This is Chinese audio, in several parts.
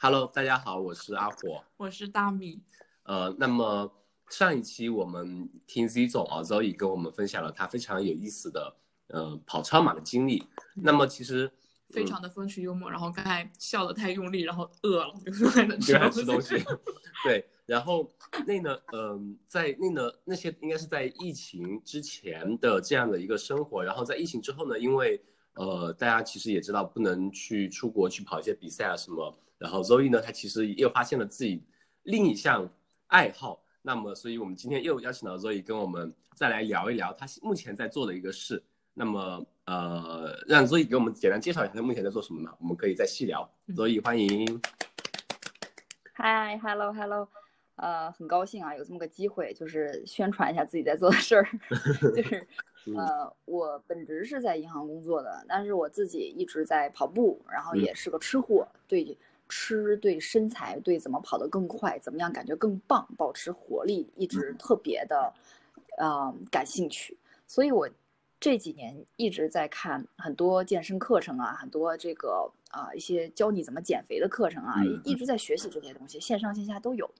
Hello，大家好，我是阿火，我是大米。呃，那么上一期我们听 Z 总啊，Zoe 跟我们分享了他非常有意思的呃跑超马的经历。那么其实非常的风趣幽默，然后刚才笑得太用力，然后饿了，就开始吃东西。对，然后那呢，嗯，在那呢那些应该是在疫情之前的这样的一个生活，然后在疫情之后呢，因为呃大家其实也知道不能去出国去跑一些比赛啊什么。然后 Zoe 呢，她其实又发现了自己另一项爱好。那么，所以我们今天又邀请到 Zoe 跟我们再来聊一聊她目前在做的一个事。那么，呃，让 Zoe 给我们简单介绍一下她目前在做什么呢？我们可以再细聊。Zoe，欢迎。Hi，Hello，Hello，呃，很高兴啊，有这么个机会，就是宣传一下自己在做的事儿。就是，呃，我本职是在银行工作的，但是我自己一直在跑步，然后也是个吃货，对。吃对身材对怎么跑得更快，怎么样感觉更棒，保持活力，一直特别的，呃，感兴趣。所以我这几年一直在看很多健身课程啊，很多这个啊一些教你怎么减肥的课程啊，一直在学习这些东西，线上线下都有。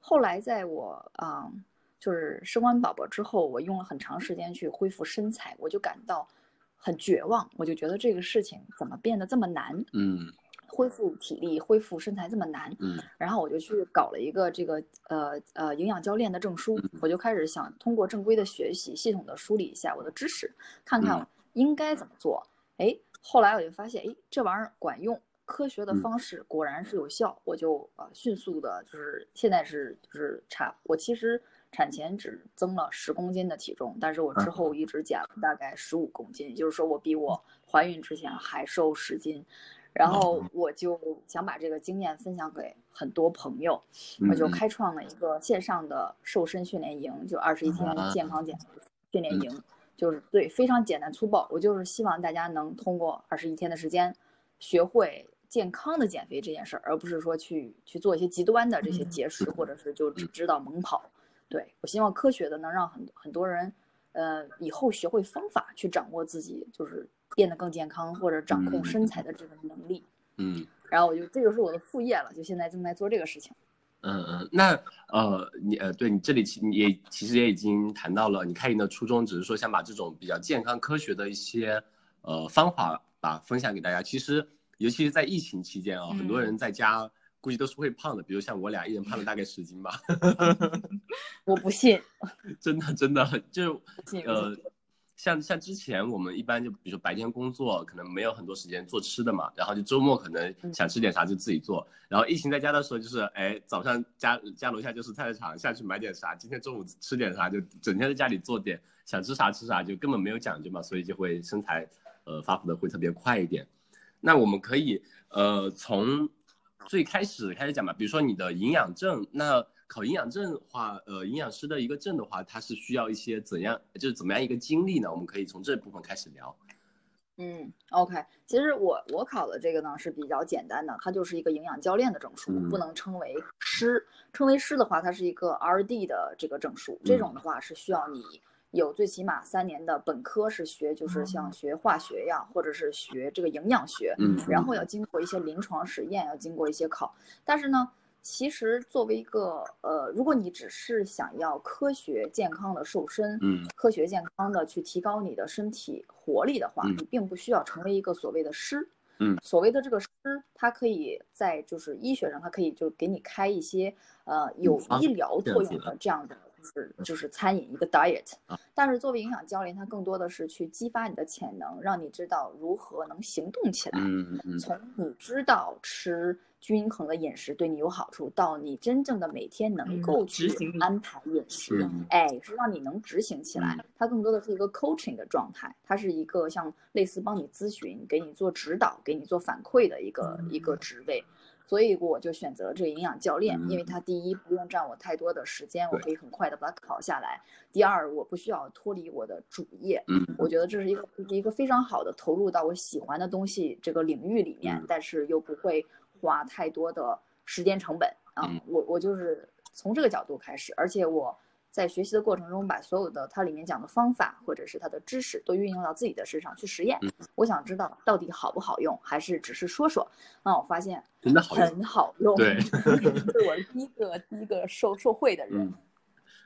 后来在我啊就是生完宝宝之后，我用了很长时间去恢复身材，我就感到很绝望，我就觉得这个事情怎么变得这么难？嗯。恢复体力、恢复身材这么难，嗯，然后我就去搞了一个这个呃呃营养教练的证书，我就开始想通过正规的学习，系统的梳理一下我的知识，看看应该怎么做。哎，后来我就发现，哎，这玩意儿管用，科学的方式果然是有效，我就呃迅速的，就是现在是就是产，我其实产前只增了十公斤的体重，但是我之后一直减了大概十五公斤，也就是说我比我怀孕之前还瘦十斤。然后我就想把这个经验分享给很多朋友，我就开创了一个线上的瘦身训练营，就二十一天健康减肥训练营，就是对非常简单粗暴，我就是希望大家能通过二十一天的时间，学会健康的减肥这件事儿，而不是说去去做一些极端的这些节食，或者是就只知道猛跑。对我希望科学的能让很很多人，呃，以后学会方法去掌握自己，就是。变得更健康或者掌控身材的这个能力，嗯，然后我就这就是我的副业了，就现在正在做这个事情。嗯嗯，那呃你呃对你这里其也其实也已经谈到了，你开营的初衷只是说想把这种比较健康科学的一些呃方法吧分享给大家。其实尤其是在疫情期间啊，很多人在家估计都是会胖的，比如像我俩一人胖了大概十斤吧。我不信，真的真的就呃。像像之前我们一般就比如说白天工作可能没有很多时间做吃的嘛，然后就周末可能想吃点啥就自己做。然后疫情在家的时候就是哎早上家家楼下就是菜市场下去买点啥，今天中午吃点啥就整天在家里做点想吃啥吃啥就根本没有讲究嘛，所以就会身材呃发福的会特别快一点。那我们可以呃从最开始开始讲吧，比如说你的营养证那。考营养证的话，呃，营养师的一个证的话，它是需要一些怎样，就是怎么样一个经历呢？我们可以从这部分开始聊。嗯，OK，其实我我考的这个呢是比较简单的，它就是一个营养教练的证书，不能称为师。称为师的话，它是一个 RD 的这个证书，这种的话是需要你有最起码三年的本科是学，就是像学化学呀，或者是学这个营养学，嗯，然后要经过一些临床实验，要经过一些考，但是呢。其实，作为一个呃，如果你只是想要科学健康的瘦身，嗯，科学健康的去提高你的身体活力的话，你并不需要成为一个所谓的师，嗯，所谓的这个师，他可以在就是医学上，他可以就给你开一些呃有医疗作用的这样的。是，就是餐饮一个 diet，但是作为营养教练，他更多的是去激发你的潜能，让你知道如何能行动起来。嗯嗯从你知道吃均衡的饮食对你有好处，到你真正的每天能够去安排饮食，哎，是让你能执行起来。它更多的是一个 coaching 的状态，它是一个像类似帮你咨询、给你做指导、给你做反馈的一个一个职位。所以我就选择了这个营养教练，因为它第一不用占我太多的时间，我可以很快的把它考下来；第二，我不需要脱离我的主业。嗯，我觉得这是一个一个非常好的投入到我喜欢的东西这个领域里面，但是又不会花太多的时间成本啊。我我就是从这个角度开始，而且我在学习的过程中，把所有的它里面讲的方法或者是它的知识都运用到自己的身上去实验。我想知道到底好不好用，还是只是说说？那我发现真的很好用，对，是我第一个第一个受受惠的人。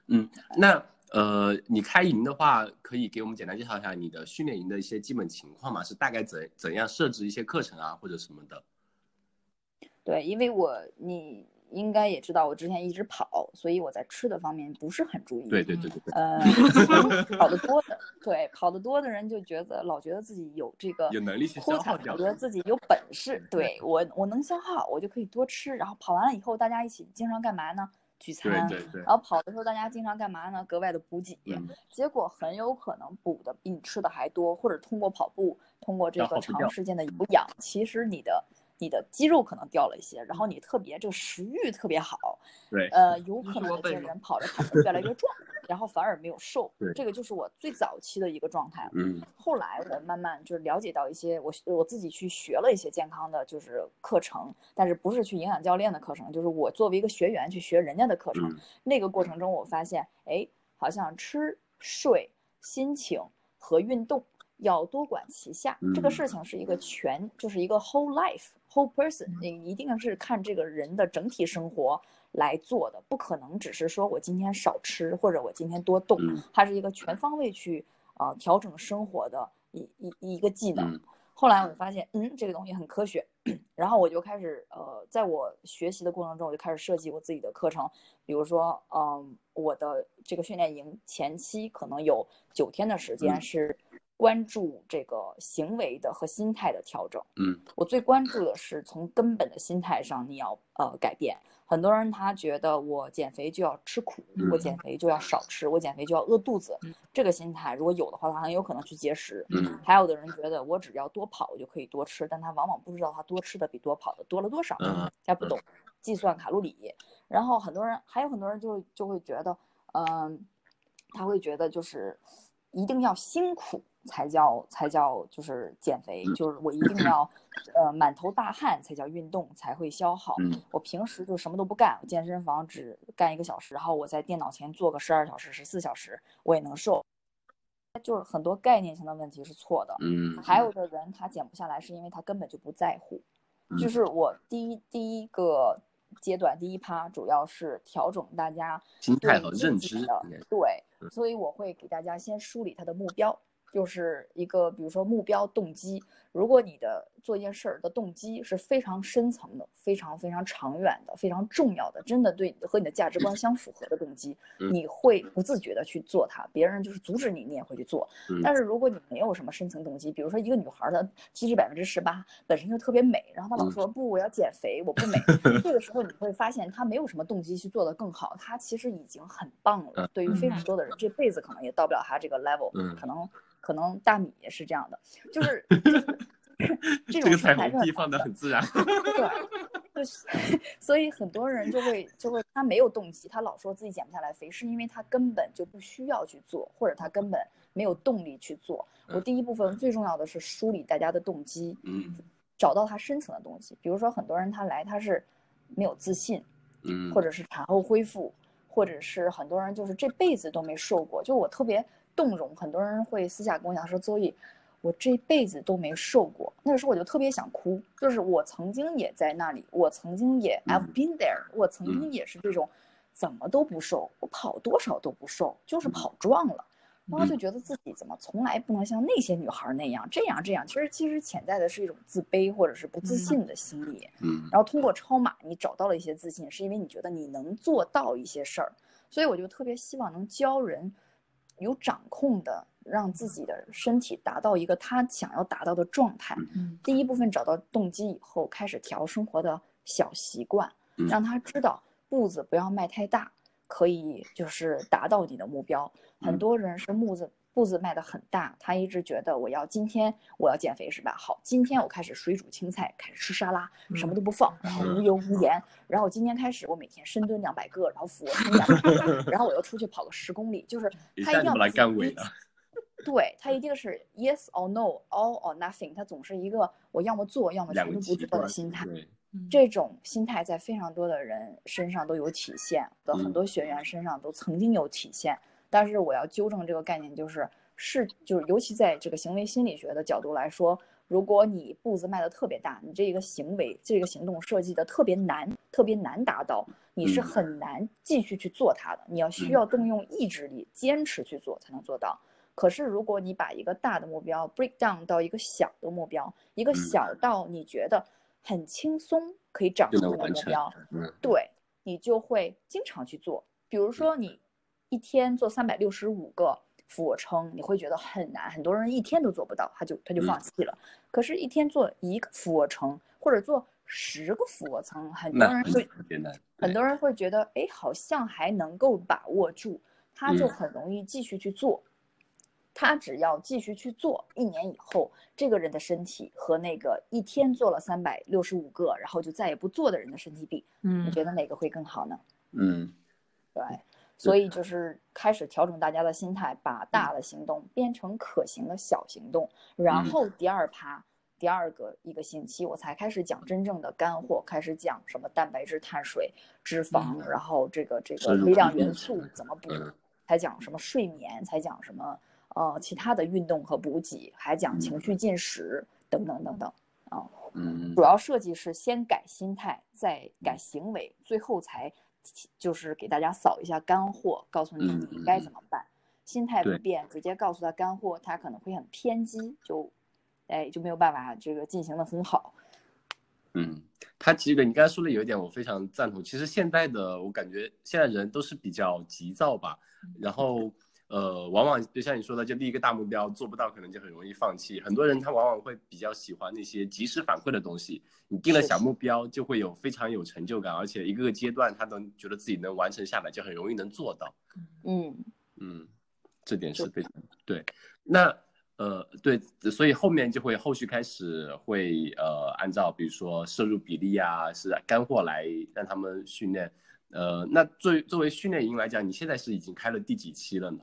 嗯，那。呃，你开营的话，可以给我们简单介绍一下你的训练营的一些基本情况吗？是大概怎怎样设置一些课程啊，或者什么的？对，因为我你应该也知道，我之前一直跑，所以我在吃的方面不是很注意。对对对对对。呃，跑得多的，对跑得多的人就觉得老觉得自己有这个有能力去消耗掉，觉得自己有本事，对我我能消耗，我就可以多吃。然后跑完了以后，大家一起经常干嘛呢？聚餐，然后跑的时候大家经常干嘛呢？格外的补给，结果很有可能补的比你吃的还多，或者通过跑步，通过这个长时间的有氧，其实你的你的肌肉可能掉了一些，然后你特别这个食欲特别好，对，呃，有可能这些人跑着跑着越来越壮。然后反而没有瘦，这个就是我最早期的一个状态。嗯，后来我慢慢就是了解到一些，我我自己去学了一些健康的就是课程，但是不是去营养教练的课程，就是我作为一个学员去学人家的课程。那个过程中我发现，哎，好像吃、睡、心情和运动要多管齐下。这个事情是一个全，就是一个 whole life whole person，你一定是看这个人的整体生活。来做的不可能只是说我今天少吃或者我今天多动，它是一个全方位去啊调整生活的一一一个技能。后来我就发现，嗯，这个东西很科学，然后我就开始呃，在我学习的过程中，我就开始设计我自己的课程，比如说，嗯，我的这个训练营前期可能有九天的时间是。关注这个行为的和心态的调整。嗯，我最关注的是从根本的心态上，你要呃改变。很多人他觉得我减肥就要吃苦，我减肥就要少吃，我减肥就要饿肚子。这个心态如果有的话，他很有可能去节食。嗯，还有的人觉得我只要多跑，我就可以多吃，但他往往不知道他多吃的比多跑的多了多少。嗯，他不懂计算卡路里。然后很多人还有很多人就就会觉得，嗯，他会觉得就是一定要辛苦。才叫才叫就是减肥，就是我一定要，呃，满头大汗才叫运动，才会消耗。我平时就什么都不干，健身房只干一个小时，然后我在电脑前坐个十二小时、十四小时，我也能瘦。就是很多概念性的问题是错的。嗯。还有的人他减不下来，是因为他根本就不在乎。就是我第一第一个阶段第一趴，主要是调整大家心态和认知的。对，所以我会给大家先梳理他的目标。就是一个，比如说目标动机。如果你的做一件事儿的动机是非常深层的、非常非常长远的、非常重要的，真的对和你的价值观相符合的动机，你会不自觉的去做它。别人就是阻止你，你也会去做。但是如果你没有什么深层动机，比如说一个女孩的体脂百分之十八，本身就特别美，然后她老说不，我要减肥，我不美。这个时候你会发现她没有什么动机去做的更好，她其实已经很棒了。对于非常多的人，这辈子可能也到不了她这个 level，可能。可能大米也是这样的，就是 这种彩虹屁放的很自然，对，就 所以很多人就会就会他没有动机，他老说自己减不下来肥，是因为他根本就不需要去做，或者他根本没有动力去做。我第一部分最重要的是梳理大家的动机，嗯，找到他深层的东西。比如说很多人他来他是没有自信，嗯，或者是产后恢复，或者是很多人就是这辈子都没瘦过，就我特别。动容，很多人会私下跟我讲说：“周易，我这辈子都没瘦过。”那个时候我就特别想哭，就是我曾经也在那里，我曾经也 I've been there，我曾经也是这种，怎么都不瘦，我跑多少都不瘦，就是跑壮了，然后就觉得自己怎么从来不能像那些女孩那样这样这样。其实其实潜在的是一种自卑或者是不自信的心理。嗯。然后通过超马，你找到了一些自信，是因为你觉得你能做到一些事儿，所以我就特别希望能教人。有掌控的，让自己的身体达到一个他想要达到的状态。第一部分找到动机以后，开始调生活的小习惯，让他知道步子不要迈太大，可以就是达到你的目标。很多人是步子。步子迈得很大，他一直觉得我要今天我要减肥是吧？好，今天我开始水煮青菜，开始吃沙拉，什么都不放，然后无油无盐。然后今天开始我每天深蹲两百个，然后俯卧撑两百个，然后我又出去跑个十公里。就是他一定要来干伟的。对他一定是 yes or no，all or nothing。他总是一个我要么做，要么什么都不做的心态。这种心态在非常多的人身上都有体现，的很多学员身上都曾经有体现。但是我要纠正这个概念，就是是就是尤其在这个行为心理学的角度来说，如果你步子迈得特别大，你这个行为这个行动设计的特别难，特别难达到，你是很难继续去做它的。你要需要动用意志力，坚持去做才能做到。可是如果你把一个大的目标 break down 到一个小的目标，一个小到你觉得。很轻松可以掌控的目标，对你就会经常去做。比如说，你一天做三百六十五个俯卧撑，你会觉得很难，很多人一天都做不到，他就他就放弃了。可是，一天做一个俯卧撑，或者做十个俯卧撑，很多人会很多人会觉得，哎，好像还能够把握住，他就很容易继续去做。他只要继续去做，一年以后，这个人的身体和那个一天做了三百六十五个，然后就再也不做的人的身体比，嗯，你觉得哪个会更好呢？嗯，对，所以就是开始调整大家的心态，把大的行动变成可行的小行动，然后第二趴，第二个一个星期，我才开始讲真正的干货，开始讲什么蛋白质、碳水、脂肪，然后这个这个微量元素怎么补，才讲什么睡眠，才讲什么。呃，其他的运动和补给，还讲情绪进食等等等等啊。嗯，主要设计是先改心态，再改行为，最后才就是给大家扫一下干货，告诉你你该怎么办。心态不变，直接告诉他干货，他可能会很偏激，就哎就没有办法这个进行的很好。嗯，他其实你刚才说的有一点我非常赞同。其实现在的我感觉现在人都是比较急躁吧，然后。呃，往往就像你说的，就立一个大目标做不到，可能就很容易放弃。很多人他往往会比较喜欢那些及时反馈的东西。你定了小目标，就会有非常有成就感，而且一个个阶段他能觉得自己能完成下来，就很容易能做到。嗯嗯，这点是非常对。那呃对，所以后面就会后续开始会呃按照比如说摄入比例啊，是干货来让他们训练。呃，那作为作为训练营来讲，你现在是已经开了第几期了呢？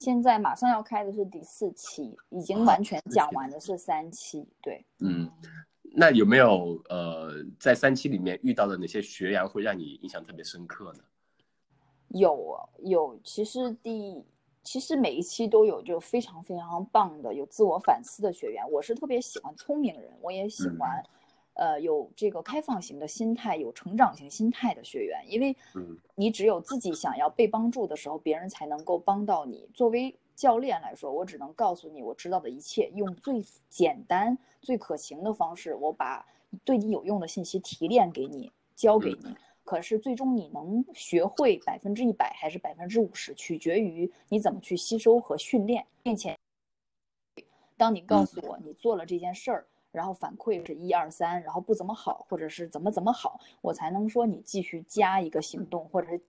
现在马上要开的是第四期，已经完全讲完的是三期。对，嗯，那有没有呃，在三期里面遇到的哪些学员会让你印象特别深刻呢？有有，其实第其实每一期都有就非常非常棒的有自我反思的学员。我是特别喜欢聪明人，我也喜欢。呃，有这个开放型的心态，有成长型心态的学员，因为，你只有自己想要被帮助的时候，别人才能够帮到你。作为教练来说，我只能告诉你我知道的一切，用最简单、最可行的方式，我把对你有用的信息提炼给你，教给你。可是最终你能学会百分之一百还是百分之五十，取决于你怎么去吸收和训练，并且，当你告诉我你做了这件事儿。然后反馈是一二三，然后不怎么好，或者是怎么怎么好，我才能说你继续加一个行动，或者是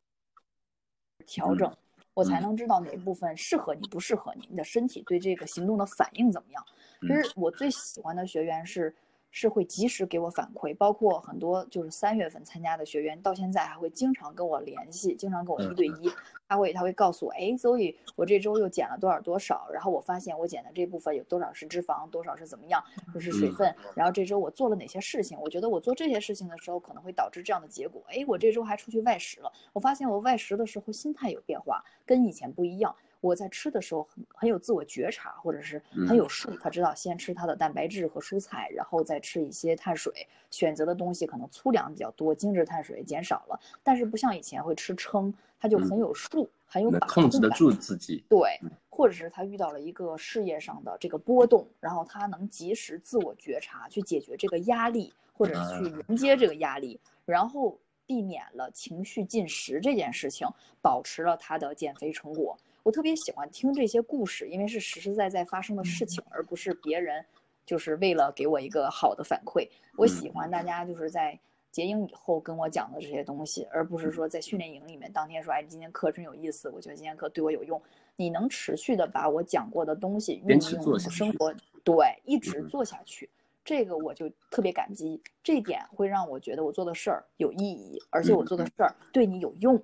调整，我才能知道哪部分适合你，不适合你，你的身体对这个行动的反应怎么样。其实我最喜欢的学员是。是会及时给我反馈，包括很多就是三月份参加的学员，到现在还会经常跟我联系，经常跟我一对一。他会他会告诉我，哎，所以我这周又减了多少多少，然后我发现我减的这部分有多少是脂肪，多少是怎么样，就是水分。然后这周我做了哪些事情？我觉得我做这些事情的时候可能会导致这样的结果。哎，我这周还出去外食了，我发现我外食的时候心态有变化，跟以前不一样。我在吃的时候很很有自我觉察，或者是很有数。他知道先吃他的蛋白质和蔬菜，然后再吃一些碳水。选择的东西可能粗粮比较多，精致碳水减少了。但是不像以前会吃撑，他就很有数，很有把控控制得住自己。对，或者是他遇到了一个事业上的这个波动，然后他能及时自我觉察，去解决这个压力，或者是去迎接这个压力，然后避免了情绪进食这件事情，保持了他的减肥成果。我特别喜欢听这些故事，因为是实实在在发生的事情，而不是别人就是为了给我一个好的反馈。我喜欢大家就是在结营以后跟我讲的这些东西，而不是说在训练营里面当天说，哎，今天课真有意思，我觉得今天课对我有用。你能持续的把我讲过的东西运用生活，对，一直做下去，这个我就特别感激。这点会让我觉得我做的事儿有意义，而且我做的事儿对你有用。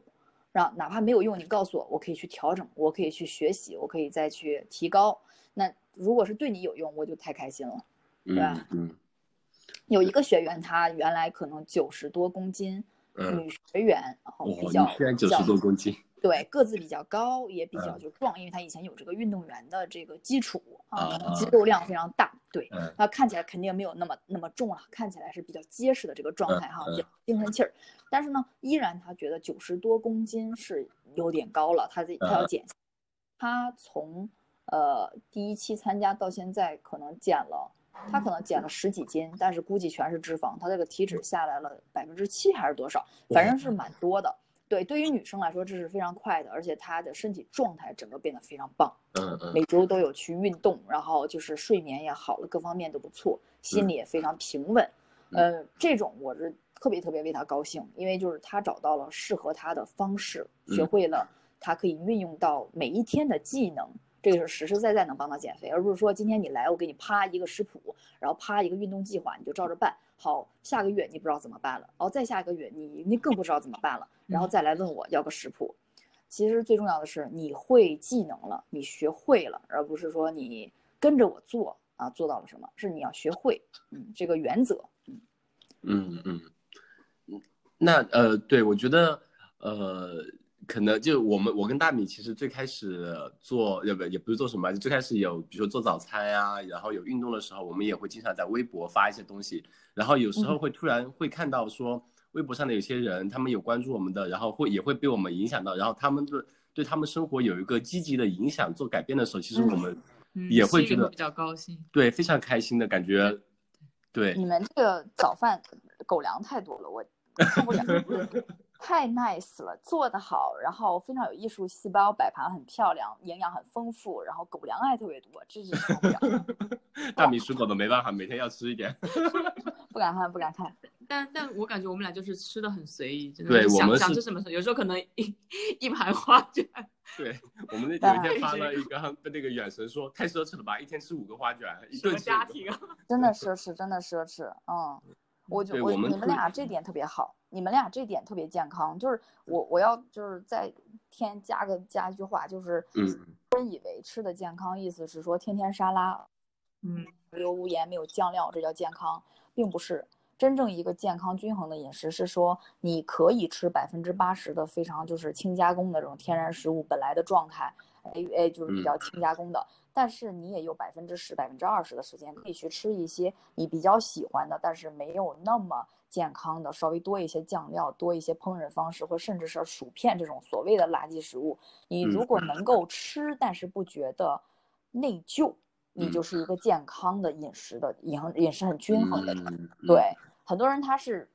让哪怕没有用，你告诉我，我可以去调整，我可以去学习，我可以再去提高。那如果是对你有用，我就太开心了，对吧？嗯，有一个学员，他原来可能九十多公斤，嗯，女学员，然后比，较九十多公斤，对，个子比较高，也比较嗯就壮，因为他以前有这个运动员的这个基础啊，肌肉量非常大。对，嗯他看起来肯定没有那么那么重了，看起来是比较结实的这个状态哈，精神气儿。但是呢，依然他觉得九十多公斤是有点高了，他自己他要嗯减。他从呃第一期参加到现在，可能减了。他可能减了十几斤，但是估计全是脂肪，他这个体脂下来了百分之七还是多少，反正是蛮多的。对，对于女生来说这是非常快的，而且她的身体状态整个变得非常棒，嗯嗯每周都有去运动，然后就是睡眠也好了，各方面都不错，心里也非常平稳。嗯，这种我是特别特别为她高兴，因为就是她找到了适合她的方式，学嗯会了她可以运用到每一天的技能。这个是实实在在能帮他减肥，而不是说今天你来我给你啪一个食谱，然后啪一个运动计划，你就照着办。好，下个月你不知道怎么办了，然后再下个月你你更不知道怎么办了，然后再来问我要个食谱。其实最重要的是你会技能了，你学会了，而不是说你跟着我做啊做到了什么，是你要学会，嗯，这个原则，嗯，嗯嗯嗯，那呃，对我觉得呃，可能就我们我跟大米其实最开始做，也不也不是做什么，就最开始有比如说做早餐呀、然后有运动的时候，我们也会经常在微博发一些东西，然后有时候会突然会看到说微博上的有些人，他们有关注我们的，然后会也会被我们影响到，然后他们对对他们生活有一个积极的影响，做改变的时候，其实我们嗯。也会觉得比较高兴。对非常开心的感觉，对。你们这个早饭狗粮太多了，我受不了，太 nice 了，做得好，然后非常有艺术细胞，摆盘很漂亮，营养很丰富，然后狗粮还特别多，这是受不了，大米属狗的没办法，每天要吃一点。不敢看，不敢看。但但我感觉我们俩就是吃的很随意，真的想我们想吃什么有时候可能一一盘花卷，对我们那有一天发了一个那个远神说太奢侈了吧，一天吃五个花卷，一个家庭啊？真的奢侈，真的奢侈，嗯，我就我你们俩这点特别好，你们俩这点特别健康，就是我我要就是再添加个加一句话，就是嗯。人以为吃的健康，意思是说天天沙拉，嗯，没有无盐没有酱料，这叫健康，并不是。真正一个健康均衡的饮食是说，你可以吃百分之八十的非常就是轻加工的这种天然食物本来的状态，哎哎就是比较轻加工的，但是你也有百分之十、百分之二十的时间可以去吃一些你比较喜欢的，但是没有那么健康的，稍微多一些酱料、多一些烹饪方式，或甚至是薯片这种所谓的垃圾食物。你如果能够吃，但是不觉得内疚，你就是一个健康的饮食的饮饮食很均衡的人。嗯对，很多人他是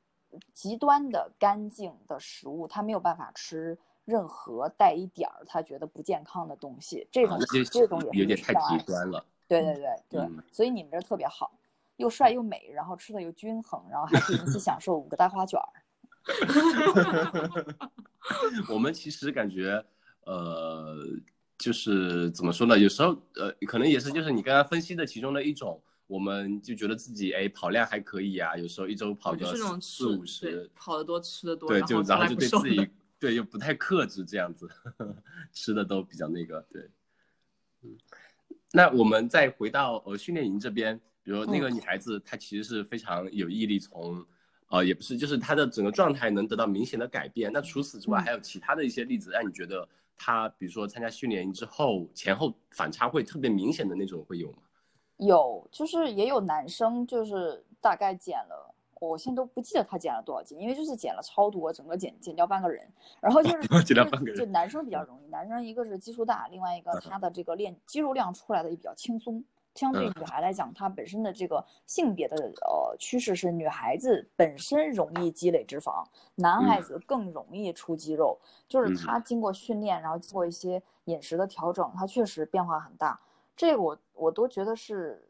极端的干净的食物，他没有办法吃任何带一点儿他觉得不健康的东西，这种、这种也是有点太极端了。对对对对，嗯所以你们这特别好，又帅又美，然后吃的又均衡，然后还可以一起享受五个大花卷儿。我们其实感觉，呃，就是怎么说呢？有时候，呃，可能也是就是你刚刚分析的其中的一种，我们就觉得自己哎跑量还可以啊，有时候一周跑个四五十，跑得多吃的多，对，就然后就对自己的。对又不太克制这样子，吃的都比较那个对，嗯，那我们再回到呃训练营这边，比如那个女孩子她其实是非常有毅力从，呃也不是就是她的整个状态能得到明显的改变。那除此之外嗯还有其他的一些例子，让你觉得她比如说参加训练营之后前后反差会特别明显的那种会有吗？有，就是也有男生，就是大概减了，我现在都不记得他减了多少斤，因为就是减了超多，整个减减掉半个人。然后就是 减半个人就男生比较容易，男生一个是基数大，另外一个他的这个练肌肉量出来的也比较轻松。相对女孩来讲，她本身的这个性别的呃趋势是女孩子本身容易积累脂肪，男孩嗯子更容易出肌肉。就是嗯他经过训练，然后经过一些饮食的调整，他确实变化很大。这个我我都觉得是，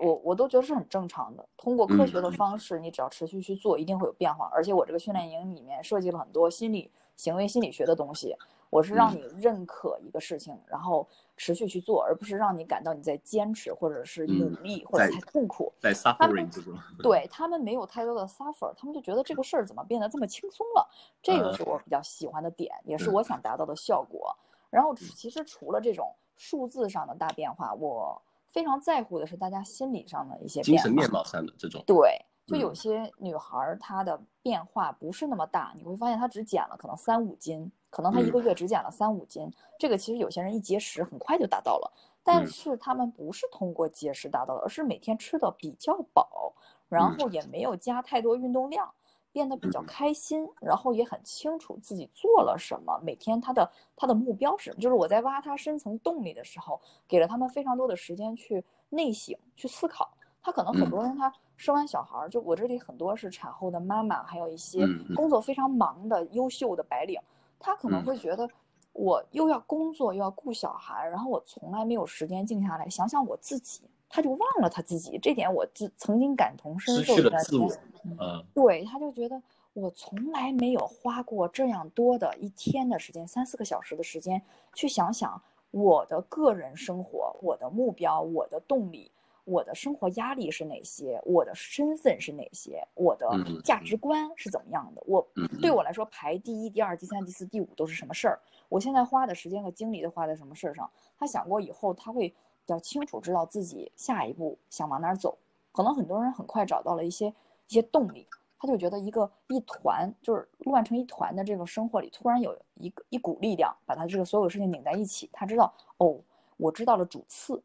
我我都觉得是很正常的。通过科学的嗯方式，你只要持续去做，一定会有变化。而且我这个训练营里面设计了很多心理行为心理学的东西，我是让嗯你认可一个事情，然后持续去做，而不是让你感到你在坚持或者是努嗯力或者在太痛苦。在 suffering 这种，对他们没有太多的 suffer，他们就觉得这个事儿怎么变得这么轻松了？这个是我比较喜欢的点，也是我想达到的效果。然后其实除了这种数字上的大变化，我非常在乎的是大家心理上的一些。精神面貌上的这种，对，就有些女孩儿她的变化不是那么大，你会发现她只减了可能三五斤，可能她一个月只减了三五斤。这个其实有些人一节食很快就达到了，但是他们不是通过节食达到的，而是每天吃的比较饱，然后也没有加太多运动量。变得比较开心，然后也很清楚自己做了什么，每天他的他的目标是什么，就是我在挖他深层动力的时候，给了他们非常多的时间去内省、去思考。他可能很多人他生完小孩儿，就我这里很多是产后的妈妈，还有一些工作非常忙的优秀的白领，他可能会觉得我又要工作又要顾小孩，然后我从来没有时间静下来想想我自己。他就忘了他自己，这点我自曾经感同身受。失去了自我，嗯，对，他就觉得我从来没有花过这样多的一天的时间，三四个小时的时间去想想我的个人生活、我的目标、我的动力、我的生活压力是哪些，我的身份是哪些，我的价值观是怎么样的。我对我来说排第一、第二、第三、第四、第五都是什么事儿？我现在花的时间和精力都花在什么事儿上？他想过以后他会。比较清楚知道自己下一步想往哪儿走，可能很多人很快找到了一些一些动力，他就觉得一个一团就是乱成一团的这个生活里，突然有一个一股力量把他这个所有事情拧在一起，他知道哦，我知道了主次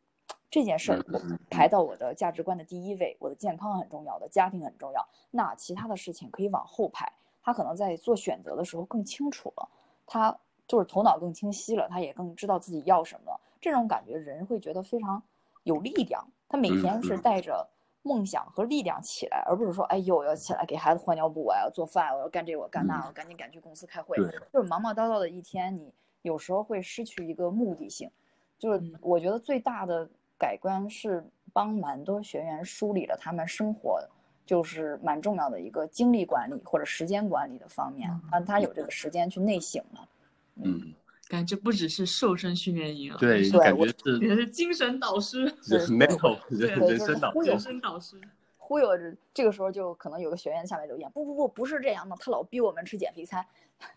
这件事儿，我排到我的价值观的第一位，我的健康很重要的家庭很重要，那其他的事情可以往后排。他可能在做选择的时候更清楚了，他就是头脑更清晰了，他也更知道自己要什么。这种感觉，人会觉得非常有力量。他每天是带着梦想和力量起来，而不是说，哎呦，要起来给孩子换尿布，我要做饭，我要干这，我干那，我赶紧赶去公司开会。就是忙忙叨叨的一天，你有时候会失去一个目的性。就是我觉得最大的改观是帮蛮多学员梳理了他们生活，就是蛮重要的一个精力管理或者时间管理的方面，让他有这个时间去内省了。嗯。感觉不只是瘦身训练营，对，感觉是也是精神导师，mental 人 人生导人生导师，忽悠着。这个时候就可能有个学员下面留言，不不不，不是这样的，他老逼我们吃减肥餐。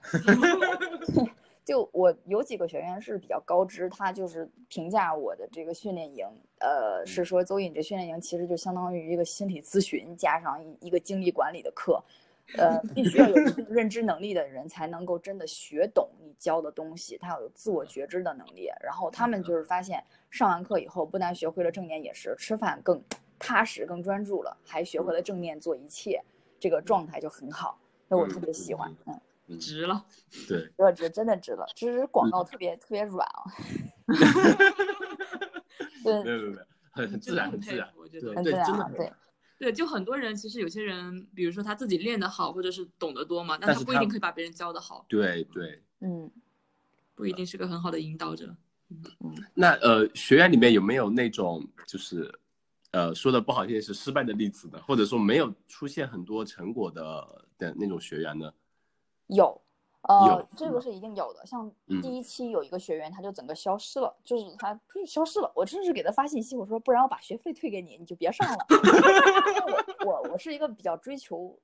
就我有几个学员是比较高知，他就是评价我的这个训练营，呃，是说邹颖这训练营其实就相当于一个心理咨询加上一一个精力管理的课。呃，必须要有一定认知能力的人才能够真的学懂你教的东西，他要有自我觉知的能力。然后他们就是发现，上完课以后，不但学会了正念饮食，吃饭更踏实、更专注了，还学会了正念做一切，这个状态就很好。那我特别喜欢，嗯，值了，对，值了值，真的值了。只是广告特别特别软啊，对，没有没有没有，很很自然，很自然，我觉得很自然，对。对，就很多人其实有些人，比如说他自己练得好，或者是懂得多嘛，但他不一定可以把别人教得好。对对，嗯，不一定是个很好的引导者。嗯嗯。那呃，学员里面有没有那种就是，呃，说的不好听是失败的例子呢？或者说没有出现很多成果的的那种学员呢？有。呃，这个是一定有的。像第一期有一个学员，他就整个消失了，就是他就是消失了。我甚至给他发信息，我说不然我把学费退给你，你就别上了。我我我是一个比较追求。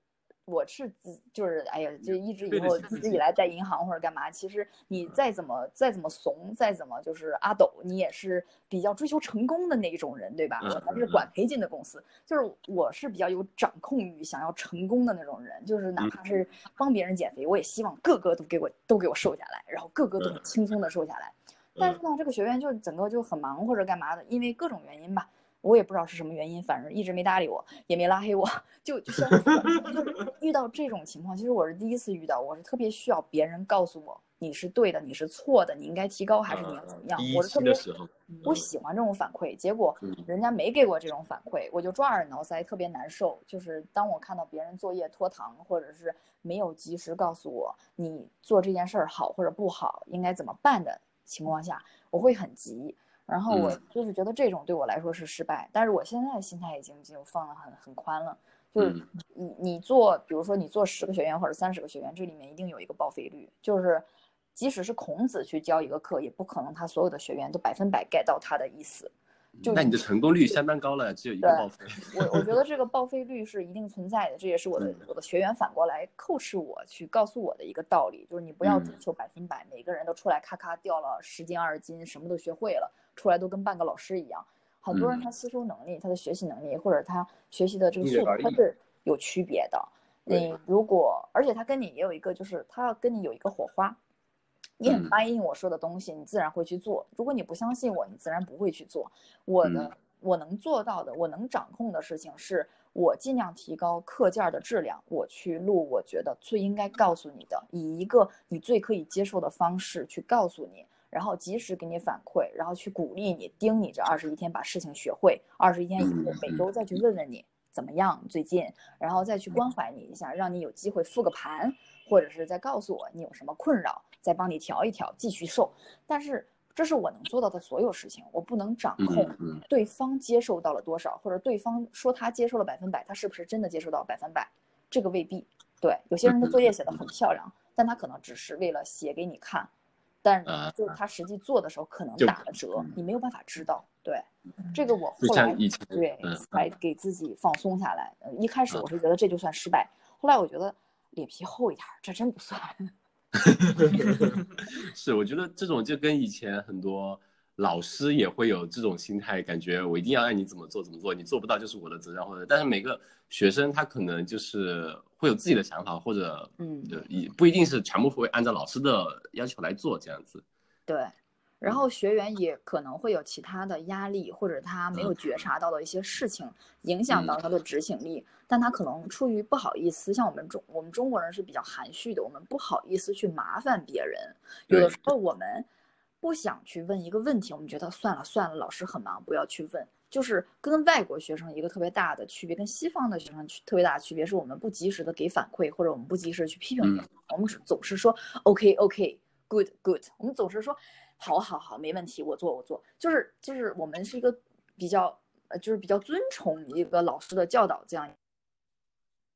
我是自就是哎呀，就一直以后自己来在银行或者干嘛，其实你再怎么再怎么怂，再怎么就是阿斗，你也是比较追求成功的那一种人，对吧？我还是管培进的公司，就是我是比较有掌控欲，想要成功的那种人，就是哪怕是帮别人减肥，我也希望个个都给我都给我瘦下来，然后个个都很轻松的瘦下来。但是呢，这个学员就整个就很忙或者干嘛的，因为各种原因吧。我也不知道是什么原因，反正一直没搭理我，也没拉黑我，就就遇到这种情况，其实我是第一次遇到，我是特别需要别人告诉我你是对的，你是错的，你应该提高还是你要怎么样？我是特别我喜欢这种反馈，结果人家没给我这种反馈，我就抓耳挠腮，特别难受。就是当我看到别人作业拖堂，或者是没有及时告诉我你做这件事儿好或者不好，应该怎么办的情况下，我会很急。然后我就是觉得这种对我来说是失败，但是我现在心态已经就放的很很宽了。就是你你做，比如说你做十个学员或者三十个学员，这里面一定有一个报废率。就是即使是孔子去教一个课，也不可能他所有的学员都百分百 get 到他的意思。就那你的成功率相当高了，只有一个报废。我我觉得这个报废率是一定存在的，这也是我的我的学员反过来 coach 我去告诉我的一个道理，就是你不要追求百分百，每个人都出来咔咔掉了十斤二十斤，什么都学会了，出来都跟半个老师一样。很多人他吸收能力、他的学习能力或者他学习的这个速度，他是有区别的。你如果，而且他跟你也有一个，就是他要跟你有一个火花，你很答应我说的东西，你自然会去做。如果你不相信我，你自然不会去做。我的我能做到的，我能掌控的事情是，我尽量提高课件的质量，我去录我觉得最应该告诉你的，以一个你最可以接受的方式去告诉你，然后及时给你反馈，然后去鼓励你，盯你这二十一天把事情学会，二十一天以后每周再去问问你。怎么样？最近，然后再去关怀你一下，让你有机会复个盘，或者是再告诉我你有什么困扰，再帮你调一调，继续瘦。但是这是我能做到的所有事情，我不能掌控对方接受到了多少，或者对方说他接受了百分百，他是不是真的接受到百分百？这个未必。对，有些人的作业写的很漂亮，但他可能只是为了写给你看。但是就是他实际做的时候可能打了折，你没有办法知道。对，这个我后来对才给自己放松下来。一开始我是觉得这就算失败，后来我觉得脸皮厚一点，这真不算。是，我觉得这种就跟以前很多。老师也会有这种心态，感觉我一定要按你怎么做怎么做，你做不到就是我的责任，或者但是每个学生他可能就是会有自己的想法，或者嗯，也不一定是全部会按照老师的要求来做这样子。对，然后学员也可能会有其他的压力，或者他没有觉察到的一些事情影响到他的执行力，但他可能出于不好意思，像我们中我们中国人是比较含蓄的，我们不好意思去麻烦别人，有的时候我们。不想去问一个问题，我们觉得算了算了，老师很忙，不要去问。就是跟外国学生一个特别大的区别，跟西方的学生特别大的区别是我们不及时的给反馈，或者我们不及时去批评你，我们只总是说 OK OK Good Good，我们总是说好好好没问题，我做我做，就是就是我们是一个比较呃就是比较尊崇一个老师的教导这样，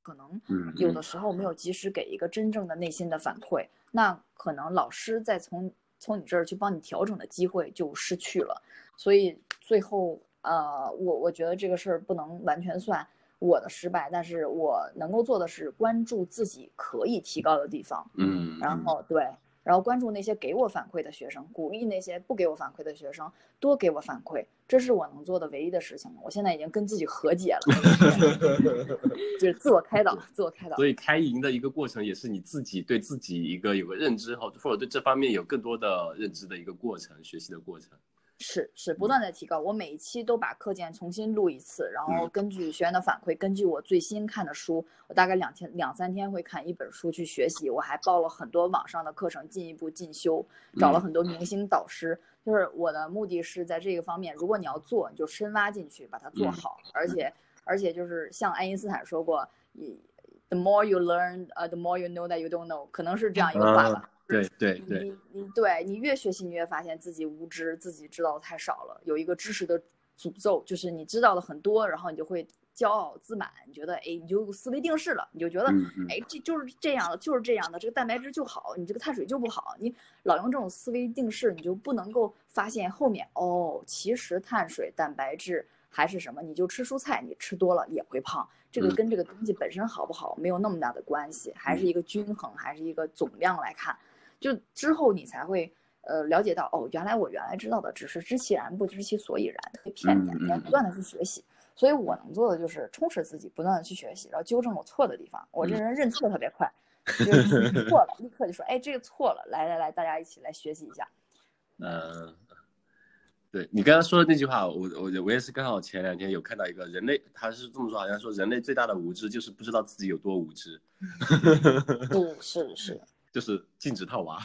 可能有的时候没有及时给一个真正的内心的反馈，那可能老师在从。从你这儿去帮你调整的机会就失去了，所以最后，呃，我我觉得这个事儿不能完全算我的失败，但是我能够做的是关注自己可以提高的地方，嗯，然后对，然后关注那些给我反馈的学生，鼓励那些不给我反馈的学生多给我反馈，这是我能做的唯一的事情。我现在已经跟自己和解了，就是自我开导，自我开导。所以开营的一个过程，也是你自己对自己一个有个认知后，或者对这方面有更多的认知的一个过程，学习的过程。是是，不断在提高。我每一期都把课件重新录一次，然后根据学员的反馈，根据我最新看的书，我大概两天两三天会看一本书去学习。我还报了很多网上的课程，进一步进修，找了很多明星导师。就是我的目的是在这个方面，如果你要做，你就深挖进去，把它做好。而且而且就是像爱因斯坦说过，你 the more you learn，呃，the more you know that you don't know，可能是这样一个话吧。对对对，你你对你越学习，你越发现自己无知，自己知道的太少了。有一个知识的诅咒，就是你知道的很多，然后你就会骄傲自满，你觉得哎，你就思维定式了，你就觉得哎，这就是这样的，就是这样的，这个蛋白质就好，你这个碳水就不好。你老用这种思维定式，你就不能够发现后面哦，其实碳水、蛋白质还是什么，你就吃蔬菜，你吃多了也会胖。这个跟这个东西本身好不好没有那么大的关系，还是一个均衡，还是一个总量来看。就之后你才会呃了解到哦，原来我原来知道的只是知其然不知其所以然，特别片面。你要不断的去学习，所以我能做的就是充实自己，不断的去学习，然后纠正我错的地方。我这人认错特别快，错了立刻就说哎这个错了，来来来，大家一起来学习一下。嗯，对你刚刚说的那句话，我我我也是刚好前两天有看到一个人类，他是这么说，好像说人类最大的无知就是不知道自己有多无知。嗯，是是。就是禁止套娃，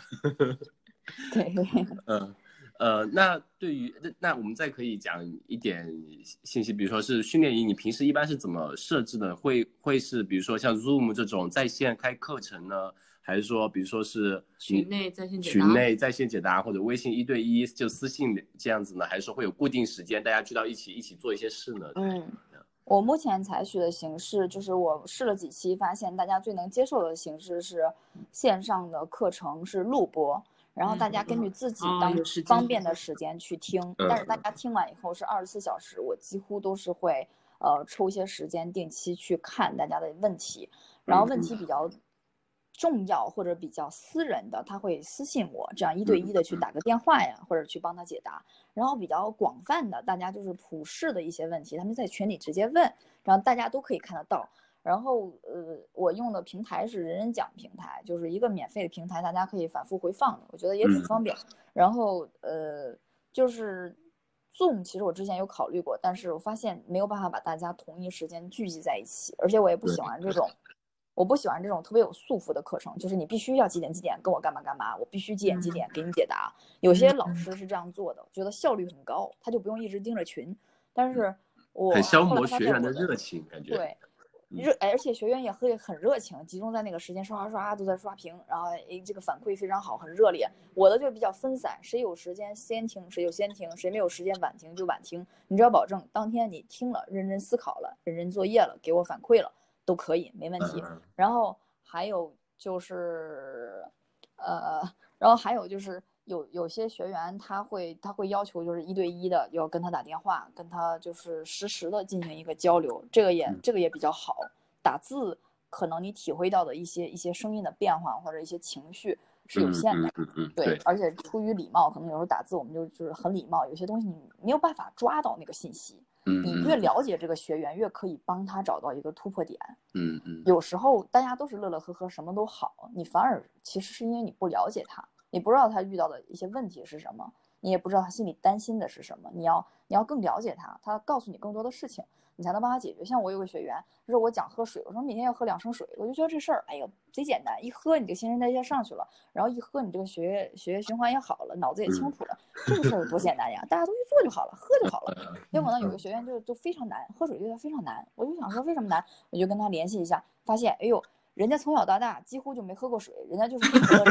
对，嗯，呃，那对于那那我们再可以讲一点信息，比如说是训练营，你平时一般是怎么设置的？会会是比如说像 Zoom 这种在线开课程呢，还是说比如说是群内在线群内在线解答，或者微信一对一就私信这样子呢？还是说会有固定时间大家聚到一起一起做一些事呢？嗯。我目前采取的形式就是，我试了几期，发现大家最能接受的形式是线上的课程是录播，然后大家根据自己当方便的时间去听。但是大家听完以后是二十四小时，我几乎都是会呃抽一些时间定期去看大家的问题，然后问题比较。重要或者比较私人的，他会私信我，这样一对一的去打个电话呀，或者去帮他解答。然后比较广泛的，大家就是普世的一些问题，他们在群里直接问，然后大家都可以看得到。然后呃，我用的平台是人人讲平台，就是一个免费的平台，大家可以反复回放的，我觉得也挺方便。然后呃，就是 Zoom，其实我之前有考虑过，但是我发现没有办法把大家同一时间聚集在一起，而且我也不喜欢这种。我不喜欢这种特别有束缚的课程，就是你必须要几点几点跟我干嘛干嘛，我必须几点几点给你解答。有些老师是这样做的，觉得效率很高，他就不用一直盯着群。但是我很消磨学员的热情，感觉对热，而且学员也会很热情，集中在那个时间刷刷刷都在刷屏，然后诶这个反馈非常好，很热烈。我的就比较分散，谁有时间先听，谁就先听；谁没有时间晚听就晚听。你只要保证当天你听了，认真思考了，认真作业了，给我反馈了。都可以，没问题。然后还有就是，呃，然后还有就是有有些学员他会他会要求就是一对一的要跟他打电话，跟他就是实时的进行一个交流，这个也这个也比较好。打字可能你体会到的一些一些声音的变化或者一些情绪是有限的，对，而且出于礼貌，可能有时候打字我们就就是很礼貌，有些东西你没有办法抓到那个信息。你越了解这个学员，越可以帮他找到一个突破点。嗯嗯。有时候大家都是乐乐呵呵，什么都好，你反而其实是因为你不了解他，你不知道他遇到的一些问题是什么，你也不知道他心里担心的是什么。你要你要更了解他，他告诉你更多的事情。你才能帮他解决。像我有个学员，他说我讲喝水，我说每天要喝两升水，我就觉得这事儿，哎呦，贼简单，一喝你这新陈代谢上去了，然后一喝你这个血液血液循环也好了，脑子也清楚了，这个事儿多简单呀，大家都去做就好了，喝就好了。结果呢，有个学员就就非常难，喝水对他非常难，我就想说为什么难，我就跟他联系一下，发现，哎呦，人家从小到大几乎就没喝过水，人家就是喝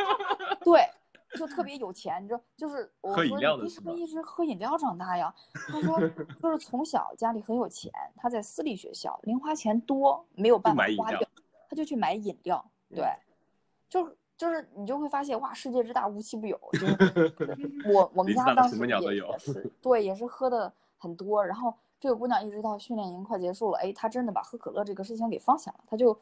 对。就特别有钱，你知道，就是 我说你为什么一直喝饮料长大呀？他说 就是从小家里很有钱，他在私立学校，零花钱多，没有办法花掉，他就去买饮料。对，就是就是你就会发现哇，世界之大无奇不有。就是我我们家当时也是对，也是喝的很多。然后这个姑娘一直到训练营快结束了，哎，她真的把喝可乐这个事情给放下了。她就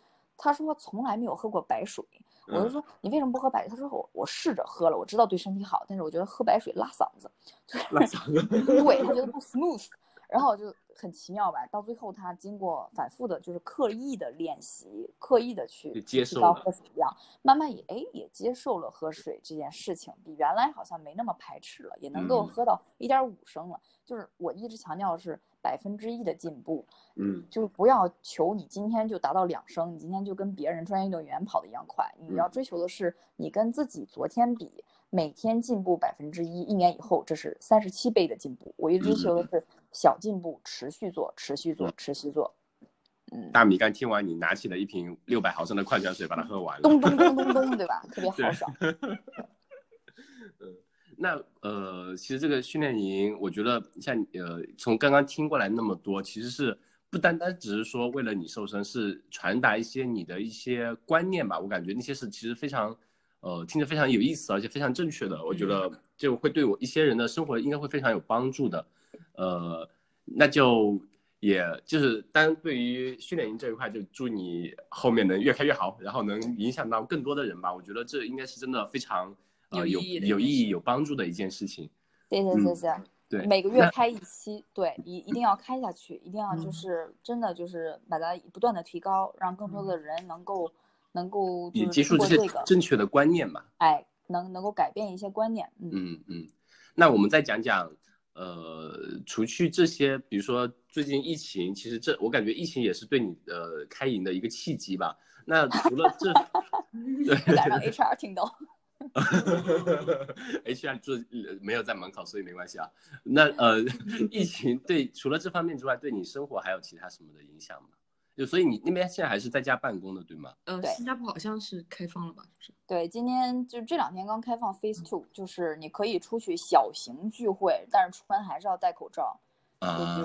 她说从来没有喝过白水。我就说你为什么不喝白水？他说我我试着喝了，我知道对身体好，但是我觉得喝白水拉嗓子，拉嗓子，对他觉得不 smooth。然后我就很奇妙吧，到最后他经过反复的，就是刻意的练习，刻意的去接受喝水量，慢慢也哎也接受了喝水这件事情，比原来好像没那么排斥了，也能够喝到一点五升了。就是我一直强调的是。百分之一的进步，嗯，就是不要求你今天就达到两升，你今天就跟别人专业运动员跑的一样快。你要追求的是你跟自己昨天比，每天进步百分之一，一年以后这是三十七倍的进步。我一直追求的是小进步，持续做，持续做，持续做。嗯，大米刚听完，你拿起了一瓶六百毫升的矿泉水，把它喝完了，咚咚咚咚咚，对吧？特别豪爽。嗯。那呃，其实这个训练营，我觉得像呃，从刚刚听过来那么多，其实是不单单只是说为了你瘦身，是传达一些你的一些观念吧。我感觉那些是其实非常，呃，听着非常有意思，而且非常正确的。我觉得就会对我一些人的生活应该会非常有帮助的。呃，那就也就是单对于训练营这一块，就祝你后面能越开越好，然后能影响到更多的人吧。我觉得这应该是真的非常。有有有意义、有帮助的一件事情。谢谢谢谢。对，每个月开一期，对，一一定要开下去，一定要就是真的就是把它不断的提高，让更多的人能够能够也接触这些正确的观念吧。哎，能能够改变一些观念。嗯嗯。那我们再讲讲，呃，除去这些，比如说最近疫情，其实这我感觉疫情也是对你的开营的一个契机吧。那除了这，对敢让 HR 听到。HR 做没有在门口，所以没关系啊。那呃，疫情对除了这方面之外，对你生活还有其他什么的影响吗？就所以你那边现在还是在家办公的，对吗？呃，新加坡好像是开放了吧？是对，今天就这两天刚开放 Phase Two，就是你可以出去小型聚会，但是出门还是要戴口罩。啊，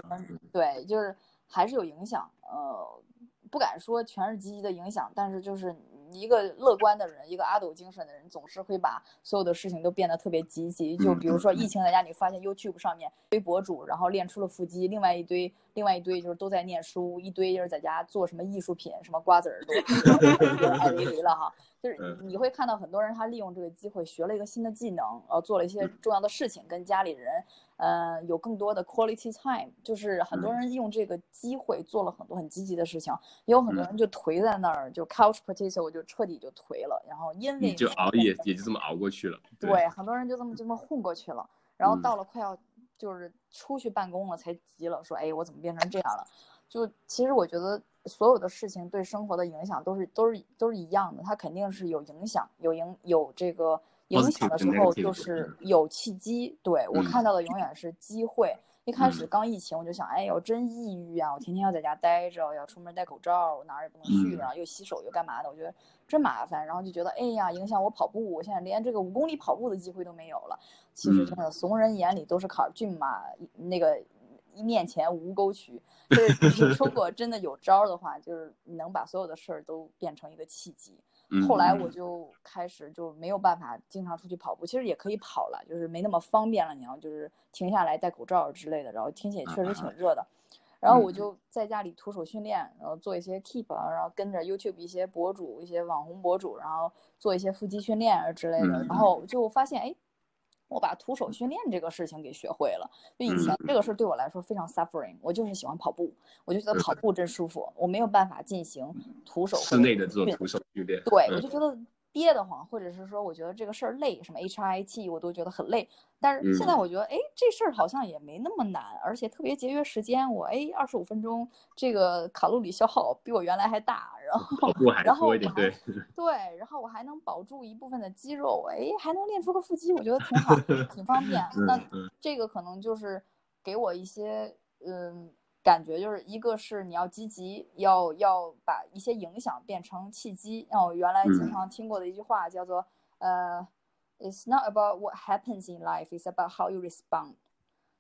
对，就是还是有影响。呃，不敢说全是积极的影响，但是就是。一个乐观的人，一个阿斗精神的人，总是会把所有的事情都变得特别积极。就比如说疫情在家，你发现 YouTube 上面一堆博主，然后练出了腹肌；另外一堆，另外一堆就是都在念书，一堆就是在家做什么艺术品，什么瓜子儿都，太离了哈。就是你会看到很多人他利用这个机会学了一个新的技能，然后做了一些重要的事情，跟家里人，呃，有更多的 quality time。就是很多人用这个机会做了很多很积极的事情，也有很多人就颓在那儿，就 couch potato 就彻底就颓了。然后因为就熬夜也就这么熬过去了。对，很多人就这么这么混过去了。然后到了快要就是出去办公了，才急了，说：“哎，我怎么变成这样了？”就其实我觉得。所有的事情对生活的影响都是都是都是一样的，它肯定是有影响，有影有这个影响的时候就是有契机。对我看到的永远是机会。一开始刚疫情，我就想，哎呦，真抑郁啊！我天天要在家待着，要出门戴口罩，我哪儿也不能去，然后又洗手又干嘛的，我觉得真麻烦。然后就觉得，哎呀，影响我跑步，我现在连这个五公里跑步的机会都没有了。其实真的，怂人眼里都是坎儿，骏马那个。一面前无沟渠，就是说 过真的有招的话，就是能把所有的事儿都变成一个契机。后来我就开始就没有办法经常出去跑步，其实也可以跑了，就是没那么方便了。你要就是停下来戴口罩之类的，然后天气也确实挺热的。然后我就在家里徒手训练，然后做一些 keep，然后跟着 YouTube 一些博主、一些网红博主，然后做一些腹肌训练啊之类的。然后就发现，哎。我把徒手训练这个事情给学会了。就以前这个事儿对我来说非常 suffering，我就是喜欢跑步，我就觉得跑步真舒服。我没有办法进行徒手室内的做徒手训练，对我就觉得。憋得慌，或者是说，我觉得这个事儿累，什么 H I T 我都觉得很累。但是现在我觉得，哎，这事儿好像也没那么难，而且特别节约时间。我哎，二十五分钟，这个卡路里消耗比我原来还大。然后，然后对 对，然后我还能保住一部分的肌肉，哎，还能练出个腹肌，我觉得挺好，挺方便。那这个可能就是给我一些嗯。感觉就是一个是你要积极，要要把一些影响变成契机。像我原来经常听过的一句话叫做，呃，It's not about what happens in life, it's about how you respond。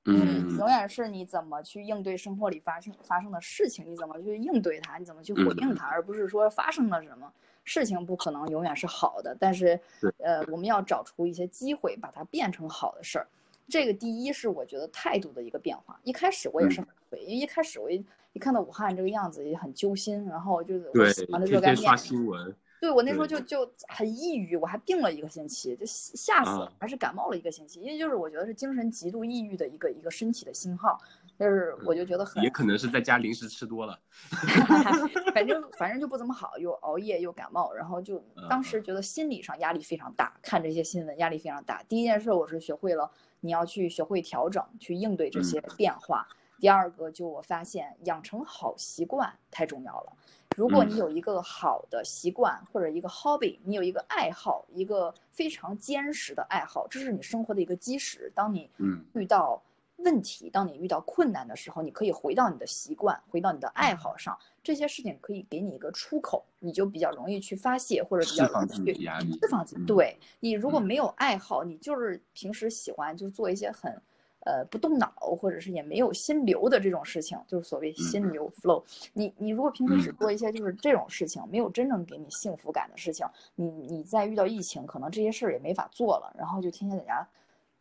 嗯，永远是你怎么去应对生活里发生发生的事情，你怎么去应对它，你怎么去回应它，而不是说发生了什么事情不可能永远是好的，但是，呃，我们要找出一些机会，把它变成好的事儿。这个第一是我觉得态度的一个变化。一开始我也是很颓，因为一开始我一一看到武汉这个样子也很揪心，然后就是我喜欢的热干面。新闻。对我那时候就就很抑郁，我还病了一个星期，就吓死了，还是感冒了一个星期。因为就是我觉得是精神极度抑郁的一个一个身体的信号，就是我就觉得很也可能是在家零食吃多了，反正反正就不怎么好，又熬夜又感冒，然后就当时觉得心理上压力非常大，看这些新闻压力非常大。第一件事我是学会了。你要去学会调整，去应对这些变化。第二个，就我发现养成好习惯太重要了。如果你有一个好的习惯或者一个 hobby，你有一个爱好，一个非常坚实的爱好，这是你生活的一个基石。当你遇到问题，当你遇到困难的时候，你可以回到你的习惯，回到你的爱好上。这些事情可以给你一个出口，你就比较容易去发泄，或者比较容易去释放自己。对你如果没有爱好，你就是平时喜欢就做一些很，呃，不动脑，或者是也没有心流的这种事情，就是所谓心流 flow。你你如果平时只做一些就是这种事情，没有真正给你幸福感的事情，你你在遇到疫情，可能这些事儿也没法做了，然后就天天在家。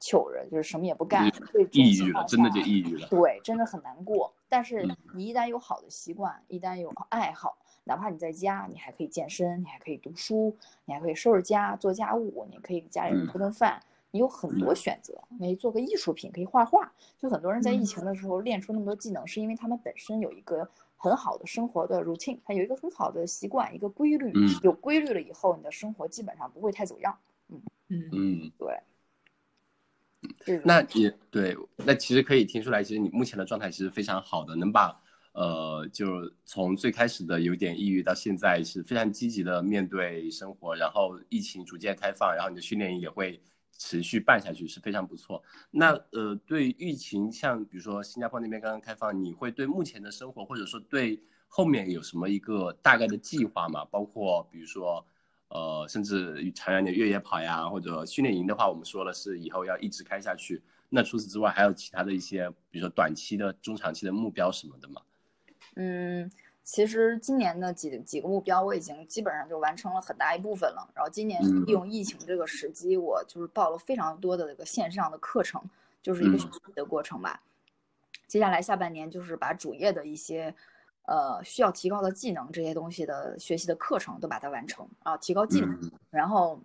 糗人就是什么也不干，抑郁了，真的就抑郁了。对，真的很难过。但是你一旦有好的习惯，一旦有爱好，哪怕你在家，你还可以健身，你还可以读书，你还可以收拾家、做家务，你可以给家里人做顿饭，你有很多选择。可以做个艺术品，可以画画。就很多人在疫情的时候练出那么多技能，是因为他们本身有一个很好的生活的 routine，他有一个很好的习惯，一个规律。有规律了以后，你的生活基本上不会太走样。嗯嗯嗯，对。那也对，那其实可以听出来，其实你目前的状态其实非常好的，能把呃，就从最开始的有点抑郁到现在是非常积极的面对生活，然后疫情逐渐开放，然后你的训练营也会持续办下去，是非常不错。那呃，对疫情，像比如说新加坡那边刚刚开放，你会对目前的生活，或者说对后面有什么一个大概的计划吗？包括比如说。呃，甚至长远的越野跑呀，或者训练营的话，我们说了是以后要一直开下去。那除此之外，还有其他的一些，比如说短期的、中长期的目标什么的吗？嗯，其实今年的几几个目标我已经基本上就完成了很大一部分了。然后今年利用疫情这个时机，我就是报了非常多的这个线上的课程，就是一个学习的过程吧。接下来下半年就是把主业的一些。呃需要提高的技能这些东西的学习的课程都把它完成啊，提高技能，然后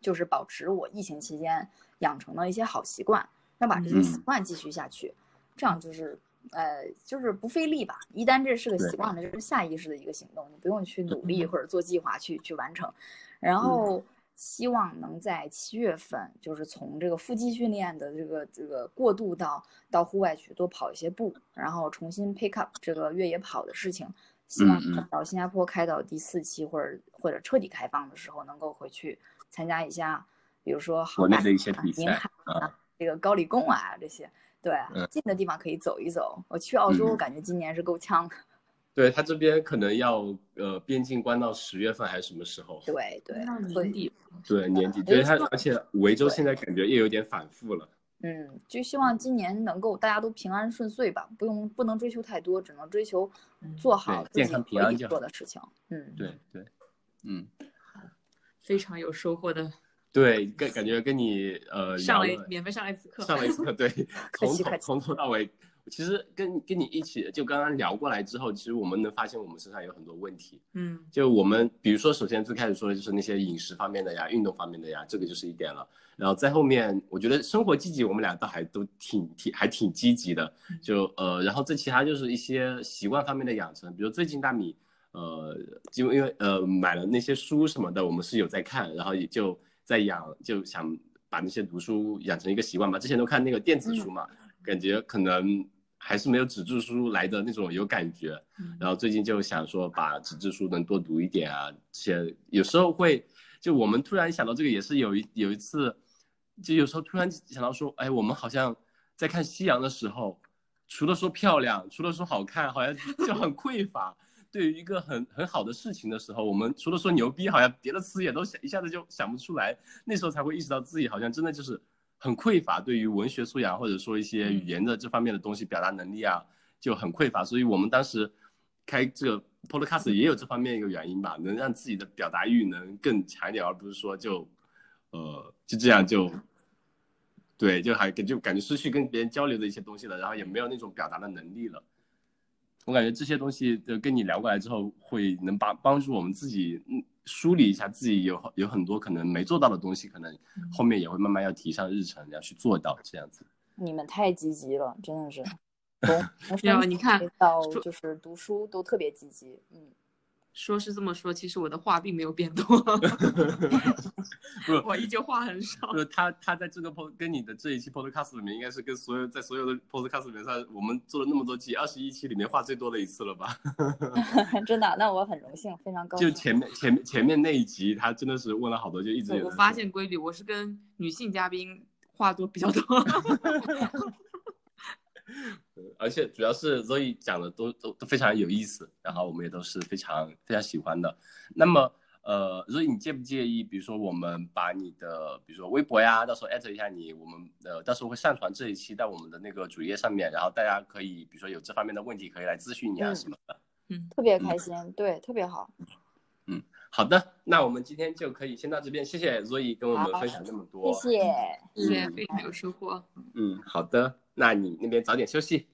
就是保持我疫情期间养成的一些好习惯，要把这些习惯继续下去，这样就是呃就是不费力吧。一旦这是个习惯了，就是下意识的一个行动，你不用去努力或者做计划去去完成，然后。希望能在七月份，就是从这个腹肌训练的这个这个过渡到到户外去多跑一些步，然后重新 pick up 这个越野跑的事情。希望到新加坡开到第四期或者或者彻底开放的时候，能够回去参加一下，比如说国内的一些比赛啊，这个高理工啊这些。对，近的地方可以走一走。我去澳洲，我感觉今年是够呛的。对他这边可能要呃边境关到十月份还是什么时候？对对，年底。对年底，对他，而且维州现在感觉也有点反复了。嗯，就希望今年能够大家都平安顺遂吧，不用不能追求太多，只能追求做好健康平安做的事情。嗯，对对，嗯，非常有收获的。对，感感觉跟你呃上了免费上了一次课，上了一次课，对，从头从头到尾。其实跟跟你一起就刚刚聊过来之后，其实我们能发现我们身上有很多问题。嗯，就我们比如说，首先最开始说的就是那些饮食方面的呀、运动方面的呀，这个就是一点了。然后在后面，我觉得生活积极，我们俩倒还都挺挺还挺积极的。就呃，然后这其他就是一些习惯方面的养成，比如最近大米呃，就因为呃买了那些书什么的，我们是有在看，然后也就在养，就想把那些读书养成一个习惯嘛。之前都看那个电子书嘛。感觉可能还是没有纸质书来的那种有感觉，然后最近就想说把纸质书能多读一点啊，且有时候会就我们突然想到这个也是有一有一次，就有时候突然想到说，哎，我们好像在看夕阳的时候，除了说漂亮，除了说好看，好像就很匮乏。对于一个很很好的事情的时候，我们除了说牛逼，好像别的词也都想一下子就想不出来。那时候才会意识到自己好像真的就是。很匮乏，对于文学素养或者说一些语言的这方面的东西表达能力啊，就很匮乏。所以我们当时开这个 podcast 也有这方面一个原因吧，能让自己的表达欲能更强一点，而不是说就，呃，就这样就，对，就还就感觉失去跟别人交流的一些东西了，然后也没有那种表达的能力了。我感觉这些东西就跟你聊过来之后，会能帮帮助我们自己，嗯，梳理一下自己有有很多可能没做到的东西，可能后面也会慢慢要提上日程，要去做到这样子。你们太积极了，真的是，要你看到就是读书都特别积极，嗯。说是这么说，其实我的话并没有变多，不，我依旧话很少。就他他在这个 pod 跟你的这一期 podcast 里面，应该是跟所有在所有的 podcast 里面上，我们做了那么多期，二十一期里面话最多的一次了吧？真的，那我很荣幸，非常高兴。就前面前面前面那一集，他真的是问了好多，就一直有。我发现规律，我是跟女性嘉宾话多比较多。而且主要是 Zoe 讲的都都都非常有意思，然后我们也都是非常非常喜欢的。那么，呃，Zoe 你介不介意，比如说我们把你的，比如说微博呀，到时候艾特一下你，我们呃到时候会上传这一期在我们的那个主页上面，然后大家可以，比如说有这方面的问题可以来咨询你啊什么的。嗯，特别开心，对，特别好。嗯，好的，那我们今天就可以先到这边，谢谢 Zoe 跟我们分享这么多，谢谢，谢谢，非常有收获。嗯，好的。那你那边早点休息。